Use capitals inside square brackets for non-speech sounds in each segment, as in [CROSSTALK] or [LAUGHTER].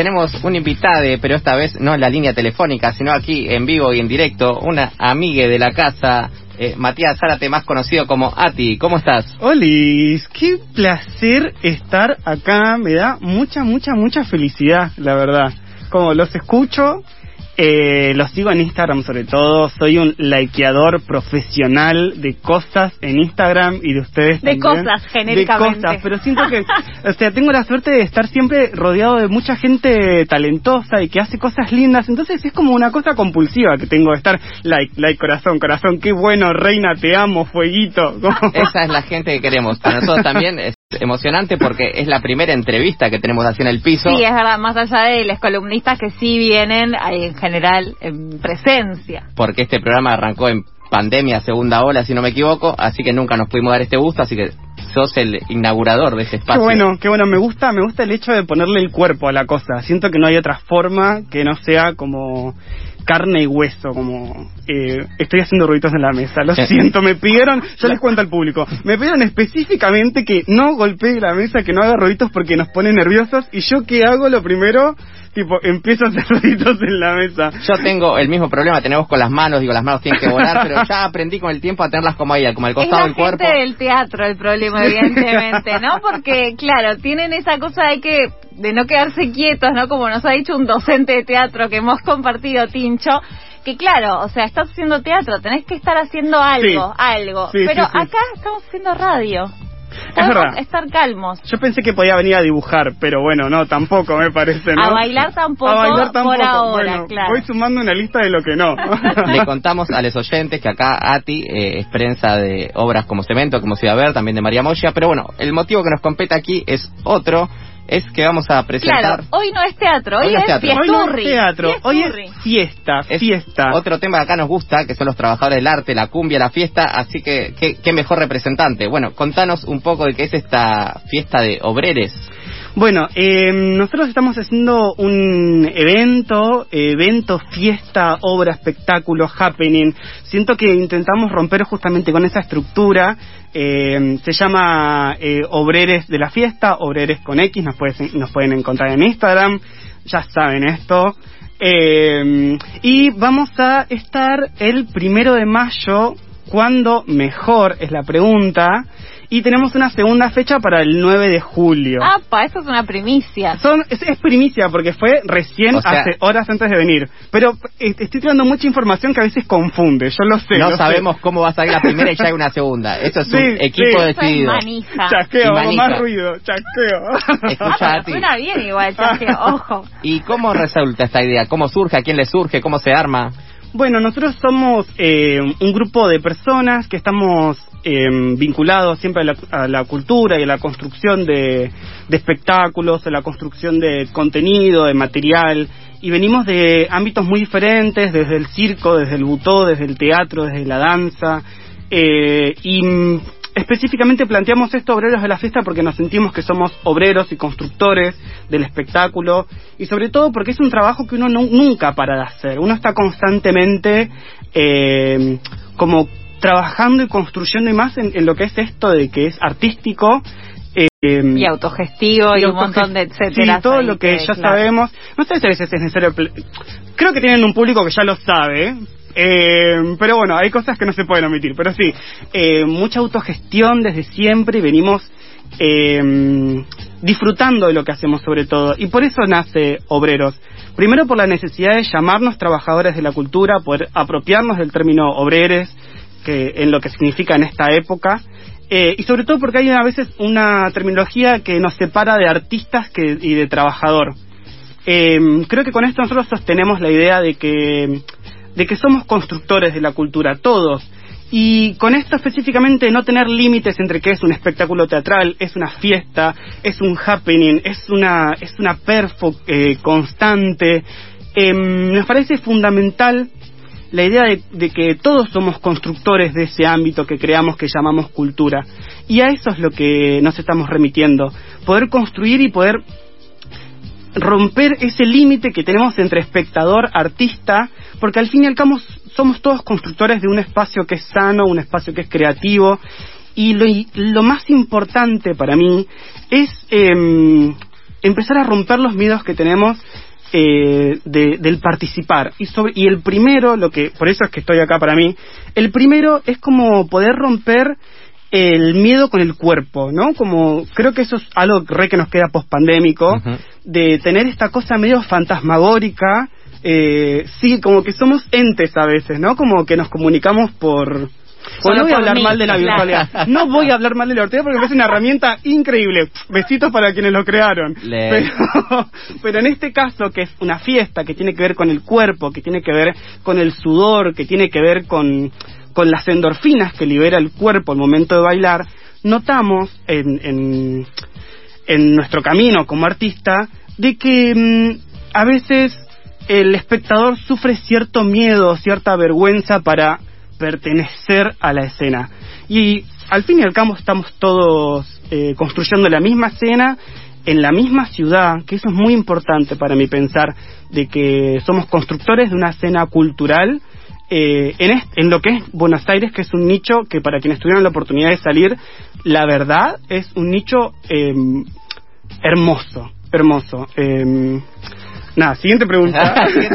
tenemos un invitado, pero esta vez no en la línea telefónica, sino aquí en vivo y en directo, una amiga de la casa, eh, Matías Zárate, más conocido como Ati. ¿Cómo estás? Olis, qué placer estar acá. Me da mucha, mucha, mucha felicidad, la verdad. Como los escucho, eh, los sigo en Instagram sobre todo. Soy un likeador profesional de cosas en Instagram y de ustedes De también. cosas, genéricamente. De cosas, pero siento que, [LAUGHS] o sea, tengo la suerte de estar siempre rodeado de mucha gente talentosa y que hace cosas lindas. Entonces es como una cosa compulsiva que tengo de estar like, like, corazón, corazón, qué bueno, reina, te amo, fueguito. Esa es la gente que queremos. Para nosotros también es [LAUGHS] emocionante porque es la primera entrevista que tenemos así en el piso. Sí, es verdad, más allá de los columnistas que sí vienen en general en presencia. porque este programa arrancó en pandemia, segunda ola, si no me equivoco, así que nunca nos pudimos dar este gusto, así que sos el inaugurador de este Qué espacio. bueno, qué bueno, me gusta, me gusta el hecho de ponerle el cuerpo a la cosa. Siento que no hay otra forma que no sea como carne y hueso, como eh, estoy haciendo ruiditos en la mesa. Lo Sí. siento, me pidieron, yo les cuento al público, me pidieron específicamente que no golpee la mesa, que no haga ruiditos porque nos pone nerviosos y yo qué hago lo primero, tipo empiezo a hacer ruiditos en la mesa. Yo tengo el mismo problema, tenemos con las manos, digo, las manos tienen que volar, pero ya aprendí con el tiempo a tenerlas como ahí, como al Es costado del cuerpo. gente del teatro el problema, evidentemente, ¿no? [LAUGHS] Porque, claro, tienen esa cosa de que de no quedarse quietos, ¿no? Como nos ha dicho un docente de teatro que hemos compartido, Tincho, que claro, o sea, estás haciendo teatro, tenés que estar haciendo algo, Sí. algo. Sí, Pero sí, sí. acá estamos haciendo radio. Es Podemos verdad. estar calmos. Yo pensé que podía venir a dibujar, pero bueno, no, tampoco me parece, ¿no? A bailar tampoco, A bailar por tampoco. ahora, bueno, claro. Voy sumando una lista de lo que no. Le contamos a los oyentes que acá Ati eh, es prensa de obras como Cemento, como Ciudad Verde, también de María Moya, pero bueno, el motivo que nos compete aquí es otro, es que vamos a presentar Claro, hoy no es teatro, hoy, es es, teatro. Hoy no es fiesturri. teatro, hoy es fiesta, Es fiesta. Otro tema que acá nos gusta, que son los trabajadores del arte, la cumbia, la fiesta, así que qué, qué mejor representante. Bueno, contanos un poco de qué es esta fiesta de obreres. Bueno, eh, nosotros estamos haciendo un evento, evento, fiesta, obra, espectáculo, happening. Siento que intentamos romper justamente con esa estructura. Eh, se llama eh, Obreres de la Fiesta, Obreres con X, nos, puedes- nos pueden encontrar en Instagram. Ya saben esto. Eh, y vamos a estar el primero de mayo. ¿Cuándo mejor? Es la pregunta. Y tenemos una segunda fecha para el 9 de julio. Apa, eso es una primicia. Son, es, es primicia porque fue recién O sea- hace horas antes de venir. Pero eh, estoy tirando mucha información que a veces confunde, yo lo sé. no lo sé. sabemos cómo va a salir la primera y ya hay una segunda. [LAUGHS] Eso es un equipo sí. Eso es decidido. manija. Chasqueo, manija. más ruido, chasqueo. [LAUGHS] Escucha, Ati. Suena bien igual, chasqueo, [LAUGHS] ojo. ¿Y cómo resulta esta idea? ¿Cómo surge? ¿A quién le surge? ¿Cómo se arma? Bueno, nosotros somos eh, un grupo de personas que estamos eh, vinculados siempre a la, a la cultura y a la construcción de, de espectáculos, a la construcción de contenido, de material, y venimos de ámbitos muy diferentes, desde el circo, desde el butó, desde el teatro, desde la danza, eh, y mm, específicamente planteamos esto obreros de la fiesta porque nos sentimos que somos obreros y constructores del espectáculo. Y sobre todo porque es un trabajo que uno nu- nunca para de hacer. Uno está constantemente eh, como trabajando y construyendo y más en, en lo que es esto de que es artístico. eh, Y autogestivo y, un montón de etcétera. Sí, todo lo que ya sabemos. No sé si a veces es necesario. Creo que tienen un público que ya lo sabe. eh, pero bueno, hay cosas que no se pueden omitir. Pero sí, eh, mucha autogestión desde siempre y venimos eh, disfrutando de lo que hacemos sobre todo. Y por eso nace Obreros. Primero por la necesidad de llamarnos trabajadores de la cultura, poder apropiarnos del término obreres, que en lo que significa en esta época. Eh, y sobre todo porque hay a veces una terminología que nos separa de artistas que, y de trabajador. Eh, creo que con esto nosotros sostenemos la idea de que, de que somos constructores de la cultura, todos. Y con esto específicamente no tener límites entre qué es un espectáculo teatral, es una fiesta, es un happening, es una, es una perfo eh, constante. Eh, nos parece fundamental la idea de, que todos somos constructores de ese ámbito que creamos que llamamos cultura. Y a eso es lo que nos estamos remitiendo. Poder construir y poder romper ese límite que tenemos entre espectador, artista, porque al fin y al cabo somos todos constructores de un espacio que es sano, un espacio que es creativo. Y lo, lo más importante para mí es eh, empezar a romper los miedos que tenemos eh, de, del participar. Y, sobre, y el primero, lo que, por eso es que estoy acá para mí, el primero es como poder romper el miedo con el cuerpo, ¿no? Como creo que eso es algo re que nos queda pospandémico, Ujú. de tener esta cosa medio fantasmagórica, eh, sí, como que somos entes a veces, ¿no? Como que nos comunicamos por... No voy a hablar mí, mal de la claro. virtualidad. No voy a hablar mal de la virtualidad porque me parece una herramienta increíble. Besitos para quienes lo crearon. Pero, [LAUGHS] pero en este caso, que es una fiesta que tiene que ver con el cuerpo, que tiene que ver con el sudor, que tiene que ver con, con las endorfinas que libera el cuerpo al momento de bailar, notamos en, en, en nuestro camino como artista de que mm, a veces el espectador sufre cierto miedo, cierta vergüenza para pertenecer a la escena. Y al fin y al cabo estamos todos eh, construyendo la misma escena en la misma ciudad, que eso es muy importante para mí pensar, de que somos constructores de una escena cultural eh, en, en lo que es Buenos Aires, que es un nicho que para quienes tuvieron la oportunidad de salir, la verdad es un nicho eh, hermoso, hermoso. Eh, nada, siguiente pregunta.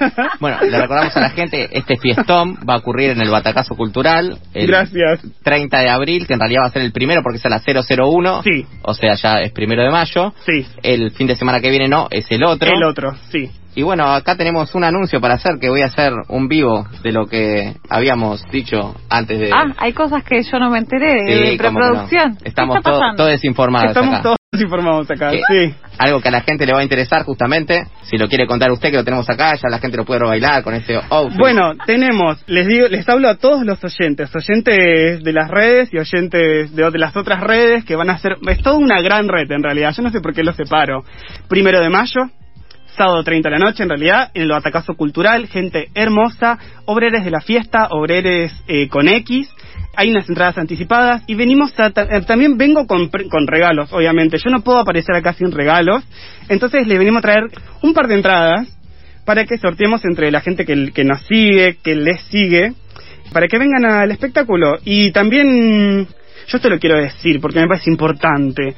[LAUGHS] bueno, le recordamos a la gente, este fiestón va a ocurrir en el Batacazo Cultural el Gracias. 30 de abril, que en realidad va a ser el primero porque es a las 001, Sí. o sea, ya es primero de mayo. Sí, El fin de semana que viene no, es el otro. el otro, sí. Y bueno, acá tenemos un anuncio para hacer, que voy a hacer un vivo de lo que habíamos dicho antes de... Ah, hay cosas que yo no me enteré de, Sí, de no. preproducción. ¿Qué Estamos todos desinformados Estamos acá. todos informados acá, Que- sí. Algo que a la gente le va a interesar justamente, si lo quiere contar usted que lo tenemos acá, ya la gente lo puede bailar con ese outfit. Bueno, tenemos, les digo, les hablo a todos los oyentes, oyentes de las redes y oyentes de, de las otras redes que van a ser, es toda una gran red en realidad, yo no sé por qué los separo. Primero de mayo, sábado 30 de la noche en realidad, en el Batacazo Cultural, gente hermosa, obreres de la fiesta, obreres eh, con X, hay unas entradas anticipadas y venimos a, eh, también vengo con, con regalos, obviamente, yo no puedo aparecer acá sin regalos, entonces le venimos a traer un par de entradas para que sorteemos entre la gente que, que nos sigue, que les sigue, para que vengan al espectáculo. Y también, yo te lo quiero decir porque me parece importante.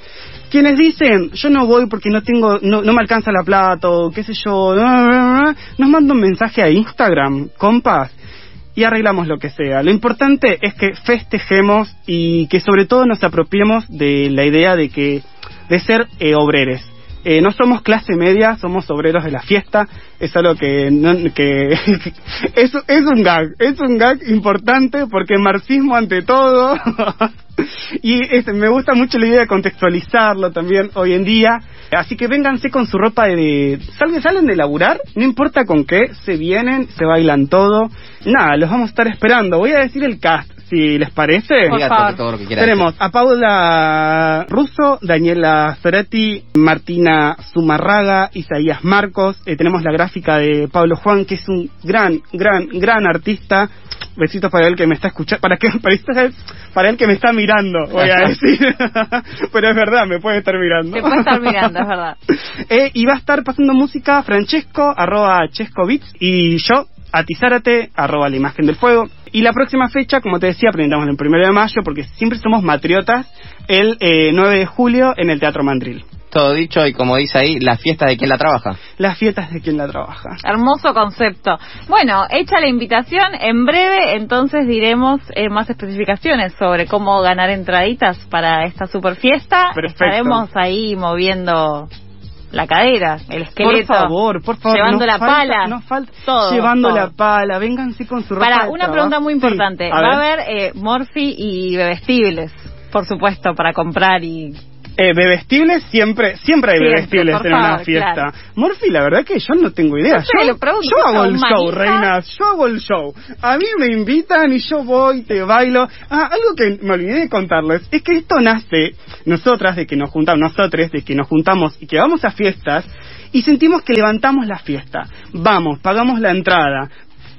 Quienes dicen, yo no voy porque no tengo, no, no me alcanza la plata o qué sé yo, nos manda un mensaje a Instagram, compas, y arreglamos lo que sea. Lo importante es que festejemos y que sobre todo nos apropiemos de la idea de que de ser eh, obreres. Eh, no somos clase media, somos obreros de la fiesta. Es algo que, no, que [LAUGHS] es, es un gag, es un gag importante porque marxismo ante todo. [LAUGHS] y este, me gusta mucho la idea de contextualizarlo también hoy en día. Así que vénganse con su ropa de... Salen, salen de laburar, no importa con qué, se vienen, se bailan todo. Nada, los vamos a estar esperando. Voy a decir el cast, si les parece. Por favor. todo lo que quiera Tenemos a Paula Russo, Daniela Ferretti, Martina Zumarraga, Isaías Marcos. Eh, tenemos la gráfica de Pablo Juan, que es un gran, gran, gran artista. Besitos para él que me está escuchando, para que para, este- para él que me está mirando, voy a [LAUGHS] decir. [LAUGHS] Pero es verdad, me puede estar mirando. Te puede estar mirando, es verdad. [LAUGHS] Eh, y va a estar pasando música Francesco, arroba Chesco Beats, y yo, Atizárate, arroba la imagen del fuego. Y la próxima fecha, como te decía, presentamos el primero de mayo, porque siempre somos matriotas, el eh, 9 de julio en el Teatro Mandril. Todo dicho y como dice ahí, la fiesta de quien la trabaja. Las fiestas de quien la trabaja. Hermoso concepto. Bueno, hecha la invitación, en breve entonces diremos eh, más especificaciones sobre cómo ganar entraditas para esta super fiesta. Perfecto. Estaremos ahí moviendo la cadera, el esqueleto. Por favor, por favor. Llevando la falta- pala. falta- Todo, llevando todo. la pala. Vénganse con su ropa Para, una pregunta muy Sí, importante. a Va a haber eh, Morphy y bebestibles, por supuesto, para comprar y... Eh, bebestibles siempre, siempre hay Siempre, bebestibles en una favor, fiesta. claro. Morphy, la verdad que yo no tengo idea. Yo, le pregunto, yo hago ¿sos el show, reinas. Yo hago el show. A mí me invitan y yo voy, te bailo. Ah, algo que me olvidé de contarles es que esto nace, nosotras, de que nos juntamos, nosotros, de que nos juntamos y que vamos a fiestas y sentimos que levantamos la fiesta. Vamos, pagamos la entrada,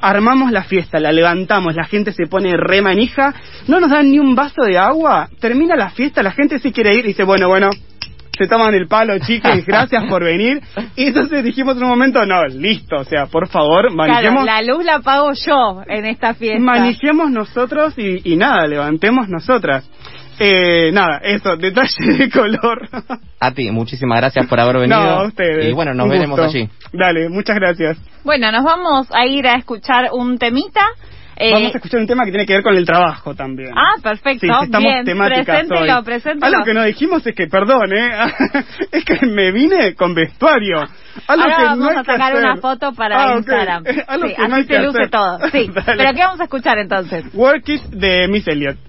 armamos la fiesta, la levantamos, la gente se pone re manija, no nos dan ni un vaso de agua, termina la fiesta, la gente se quiere ir y dice, bueno, bueno, se toman el palo, chicas, gracias por venir. Y entonces dijimos en un momento, no, listo, o sea, por favor, Claro, manejemos, la luz la pago yo en esta fiesta. manejemos nosotros y, y nada, levantemos nosotras. Eh, nada, eso, detalle de color. [LAUGHS] A ti, muchísimas gracias por haber venido. No, a ustedes. Y bueno, nos Un veremos gusto. allí. Dale, muchas gracias. Bueno, nos vamos a ir a escuchar un temita. Eh, Vamos a escuchar un tema que tiene que ver con el trabajo también. Ah, perfecto. Sí, estamos Bien, temáticas preséntelo, hoy. preséntelo. Algo que no dijimos es que, perdón, ¿eh? [LAUGHS] es que me vine con vestuario. Algo Ahora que vamos no hay a sacar hacer. una foto para Ah. Instagram. [LAUGHS] Algo Sí, que no así hay se que luce hacer. todo. Sí. Pero ¿qué vamos a escuchar entonces? Work It de Miss Elliot.